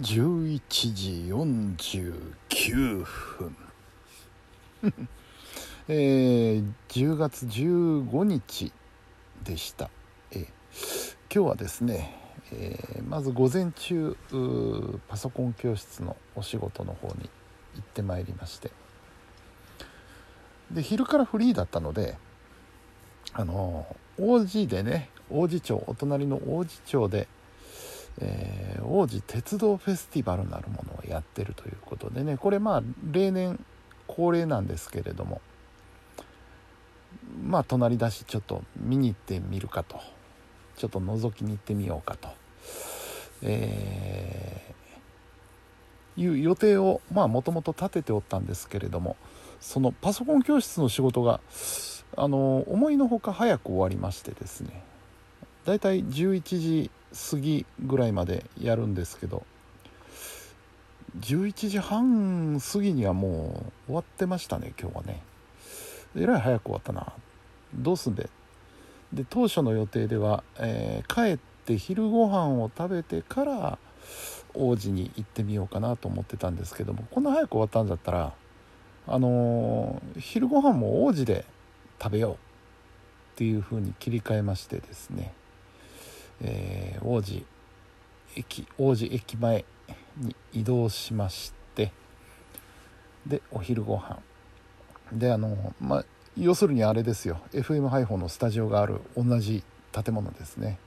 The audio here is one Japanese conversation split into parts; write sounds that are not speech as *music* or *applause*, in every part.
11時49分えー、10月15日でした、えー、今日はですね、えー、まず午前中パソコン教室のお仕事の方に行ってまいりまして。で昼からフリーだったのであの王子でね王子町お隣の王子町でえー、王子鉄道フェスティバルなるものをやってるということでねこれまあ例年恒例なんですけれどもまあ隣だしちょっと見に行ってみるかとちょっと覗きに行ってみようかと、えー、いう予定をまあもともと立てておったんですけれどもそのパソコン教室の仕事があの思いのほか早く終わりましてですねだいたい11時過ぎぐらいまでやるんですけど11時半過ぎにはもう終わってましたね今日はね。えらい早く終わったな。どうすんでで当初の予定では、えー、帰って昼ご飯を食べてから王子に行ってみようかなと思ってたんですけどもこんな早く終わったんだったらあのー、昼ご飯も王子で食べようっていう風に切り替えましてですね。えー、王子駅王子駅前に移動しましてでお昼ご飯。であのまあ要するにあれですよ。FM ハイフォンのスタジオがある同じ建物ですね。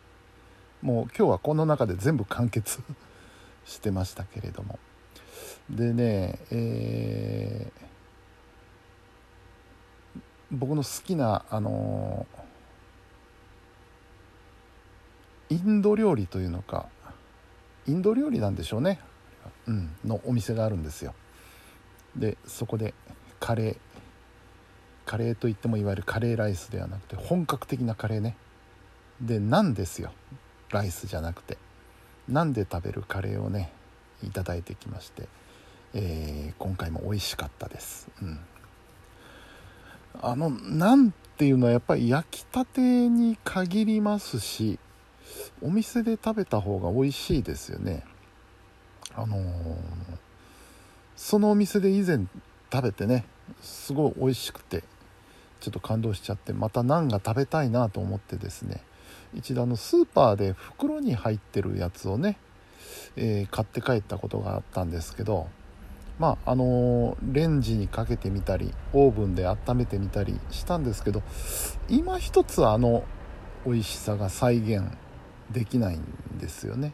もう今日はこの中で全部完結 *laughs* してましたけれども。でねえー、僕の好きなあのーインド料理というのかインド料理なんでしょうね、うん、のお店があるんですよ。でそこでカレーカレーといってもいわゆるカレーライスではなくて本格的なカレーね。でナンですよ。ライスじゃなくて。ナンで食べるカレーをねいただいてきまして、えー、今回も美味しかったです、うん、あのナンっていうのはやっぱり焼きたてに限りますしお店で食べた方が美味しいですよね。あのー、そのお店で以前食べてねすごい美味しくてちょっと感動しちゃってまたナンが食べたいなと思ってですね一度あのスーパーで袋に入ってるやつをね、えー、買って帰ったことがあったんですけどまああのー、レンジにかけてみたりオーブンで温めてみたりしたんですけど今一つあの美味しさが再現できないんですよね。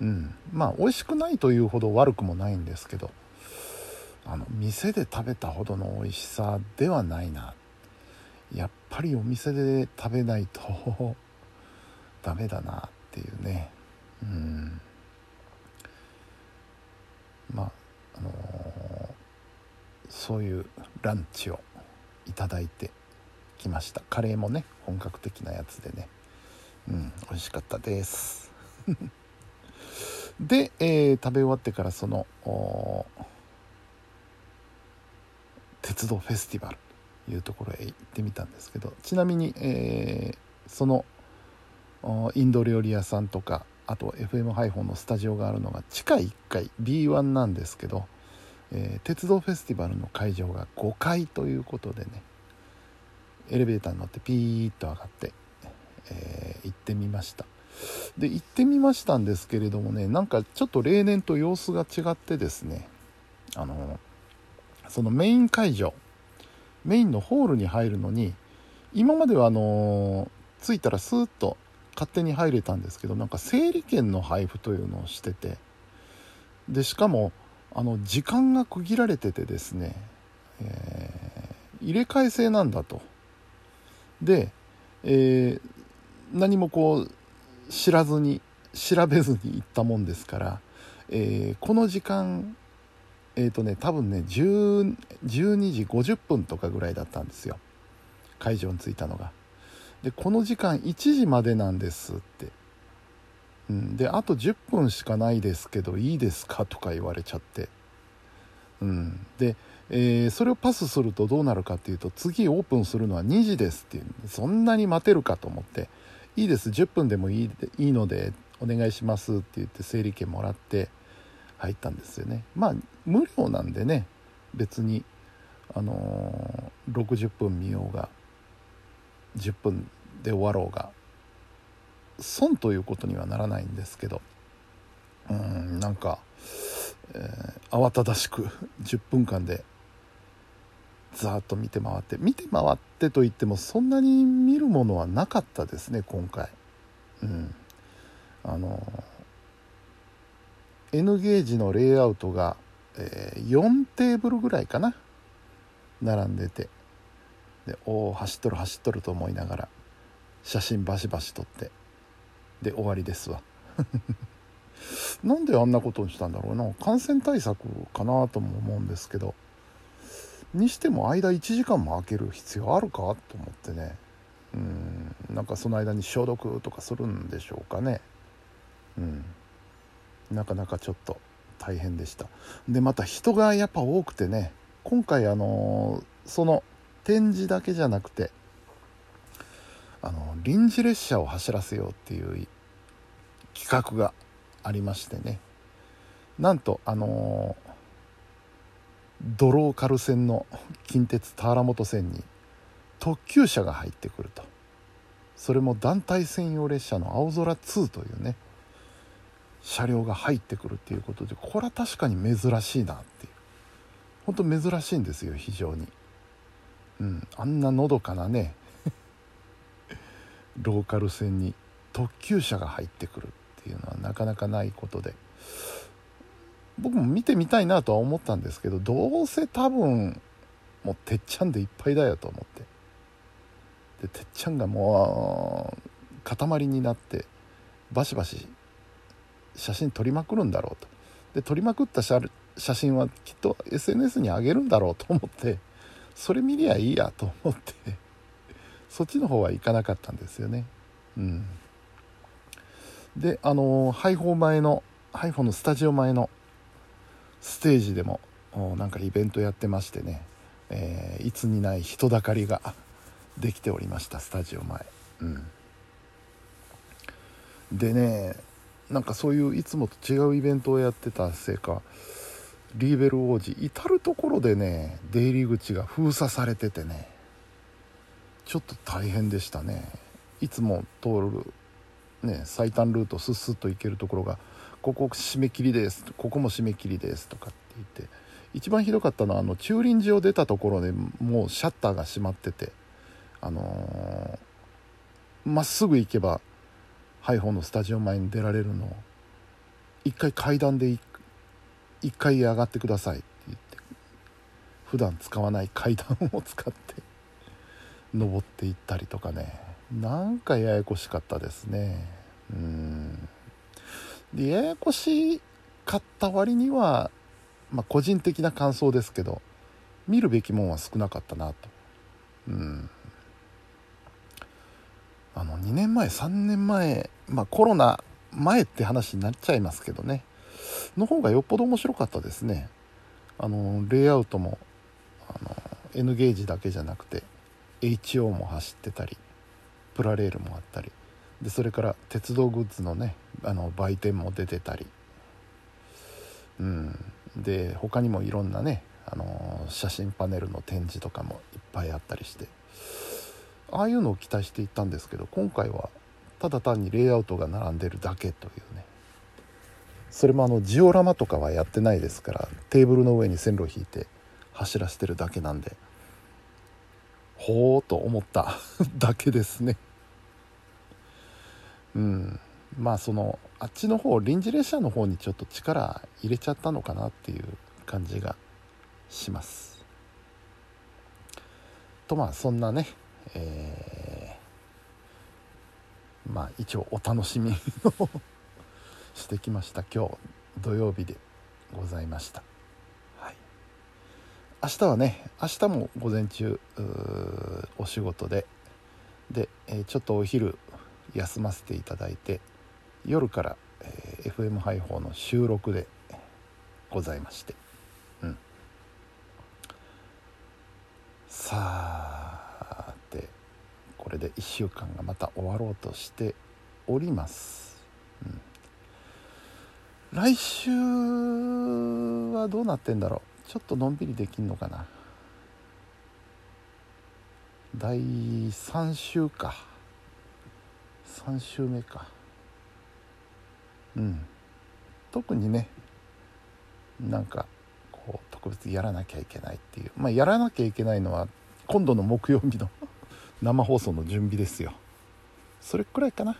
うん。まあ美味しくないというほど悪くもないんですけどあの店で食べたほどの美味しさではないな。やっぱりお店で食べないと *laughs* ダメだなっていうね。うん。まああのー、そういうランチをいただいてきました。カレーもね本格的なやつでね。うん美味しかったです。*laughs* で、えー、食べ終わってからその鉄道フェスティバルというところへ行ってみたんですけどちなみに、えー、そのインド料理屋さんとかあと FM ハイフォンのスタジオがあるのが地下1階 B1 なんですけど、えー、鉄道フェスティバルの会場が5階ということでねエレベーターに乗ってピーッと上がってえー、行ってみました。で行ってみましたんですけれどもねなんかちょっと例年と様子が違ってですねあのそのメイン会場メインのホールに入るのに今まではあの着いたらスーッと勝手に入れたんですけどなんか整理券の配布というのをしててでしかもあの時間が区切られててですね、えー、入れ替え制なんだと。で、えー、何もこう知らずに調べずに行ったもんですから、えー、この時間えっ、ー、とね多分ね12時50分とかぐらいだったんですよ。会場に着いたのが。でこの時間1時までなんですって、うん、であと10分しかないですけどいいですかとか言われちゃって。うんでえー、それをパスするとどうなるかっていうと次オープンするのは2時ですっていう。そんなに待てるかと思って。いいです。10分でもいいいいのでお願いしますって言って整理券もらって入ったんですよね。まあ無料なんでね別にあのー、60分見ようが10分で終わろうが損ということにはならないんですけどうんなんか、えー、慌ただしく10分間でざーっと見て回って。見て回ってといってもそんなに見るものはなかったですね今回。うん。あの N ゲージのレイアウトが、えー、4テーブルぐらいかな？並んでて。でおお走っとる走っとると思いながら写真バシバシ撮って。で終わりですわ。*laughs* なんであんなことにしたんだろうな。感染対策かなとも思うんですけど。にしても間1時間も空ける必要あるかと思ってね。うん。なんかその間に消毒とかするんでしょうかね。うん。なかなかちょっと大変でした。でまた人がやっぱ多くてね。今回あのその展示だけじゃなくてあの臨時列車を走らせようっていう企画がありましてね。なんとあのドローカル線の近鉄田原本線に特急車が入ってくると。それも団体専用列車の青空2というね。車両が入ってくるっていうことでこれは確かに珍しいなっていう。本当珍しいんですよ非常に。うんあんなのどかなね。*laughs* ローカル線に特急車が入ってくるっていうのはなかなかないことで。僕も見てみたいなとは思ったんですけどどうせ多分もうてっちゃんでいっぱいだよと思って。でてっちゃんがもう塊になってバシバシ写真撮りまくるんだろうと。で撮りまくった写真はきっと SNS に上げるんだろうと思ってそれ見りゃいいやと思ってそっちの方は行かなかったんですよね。うん。であの配報前のハイフォンのスタジオ前のステージでもなんかイベントやってましてね、えー、いつにない人だかりができておりましたスタジオ前。うん。でねなんかそういういつもと違うイベントをやってたせいかリーベル王子至る所でね出入り口が封鎖されててね。ちょっと大変でしたね。いつも通るね最短ルートスッスッと行けるところがここ締め切りです。ここも締め切りですとかって言って一番ひどかったのはあの駐輪場を出たところでもうシャッターが閉まっててあのま、っすぐ行けばハイフォンのスタジオ前に出られるのを一回階段で一回上がってくださいって言って普段使わない階段を使って登っていったりとかね。なんかややこしかったですね。うん。でややこしかった割には、まあ、個人的な感想ですけど見るべきもんは少なかったなと。うん。あの2年前3年前まあコロナ前って話になっちゃいますけどね。の方がよっぽど面白かったですね。あのレイアウトもあの N ゲージだけじゃなくて HO も走ってたり。プラレールもあったりでそれから鉄道グッズのねあの売店も出てたり。うん。で他にもいろんなねあの写真パネルの展示とかもいっぱいあったりして。ああいうのを期待していったんですけど今回はただ単にレイアウトが並んでるだけというね。それもあのジオラマとかはやってないですからテーブルの上に線路を引いて走らせてるだけなんで。ほうと思った。*laughs* だけですね。うん。まあそのあっちの方臨時列車の方にちょっと力入れちゃったのかなっていう感じがします。とまあそんなねえー、まあ一応お楽しみを *laughs* してきました。今日土曜日でございました。明日はね明日も午前中お仕事で。で、え、ちょっとお昼休ませていただいて夜から、え、FM 配報の収録でございまして、うん、さあてこれで1週間がまた終わろうとしております、来週はどうなってんだろう。ちょっとのんびりできんのかな。第3週か。3週目か。うん。特にねなんかこう特別やらなきゃいけないっていう。まあやらなきゃいけないのは今度の木曜日の *laughs* 生放送の準備ですよ。それくらいかな。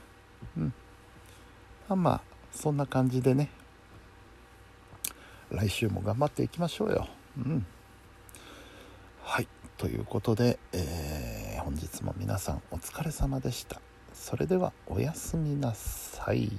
うん。まあまあそんな感じでね。来週も頑張っていきましょうよ。うん。はい。ということで、えー、本日も皆さんお疲れ様でした。それではおやすみなさい。